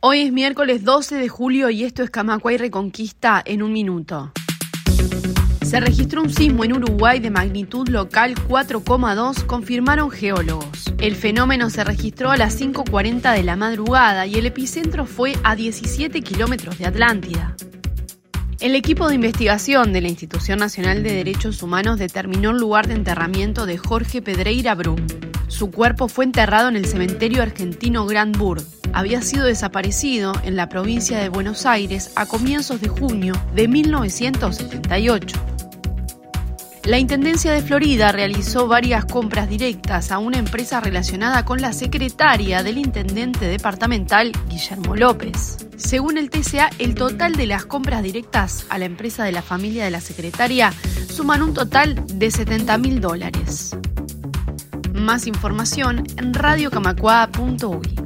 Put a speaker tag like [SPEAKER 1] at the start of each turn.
[SPEAKER 1] Hoy es miércoles 12 de julio y esto es Camacuay Reconquista en un minuto. Se registró un sismo en Uruguay de magnitud local 4,2, confirmaron geólogos. El fenómeno se registró a las 5.40 de la madrugada y el epicentro fue a 17 kilómetros de Atlántida. El equipo de investigación de la Institución Nacional de Derechos Humanos determinó el lugar de enterramiento de Jorge Pedreira Brum. Su cuerpo fue enterrado en el cementerio argentino Grand Bourg había sido desaparecido en la provincia de Buenos Aires a comienzos de junio de 1978. La Intendencia de Florida realizó varias compras directas a una empresa relacionada con la secretaria del intendente departamental Guillermo López. Según el TCA, el total de las compras directas a la empresa de la familia de la secretaria suman un total de 70 mil dólares. Más información en radiocamacua.uy.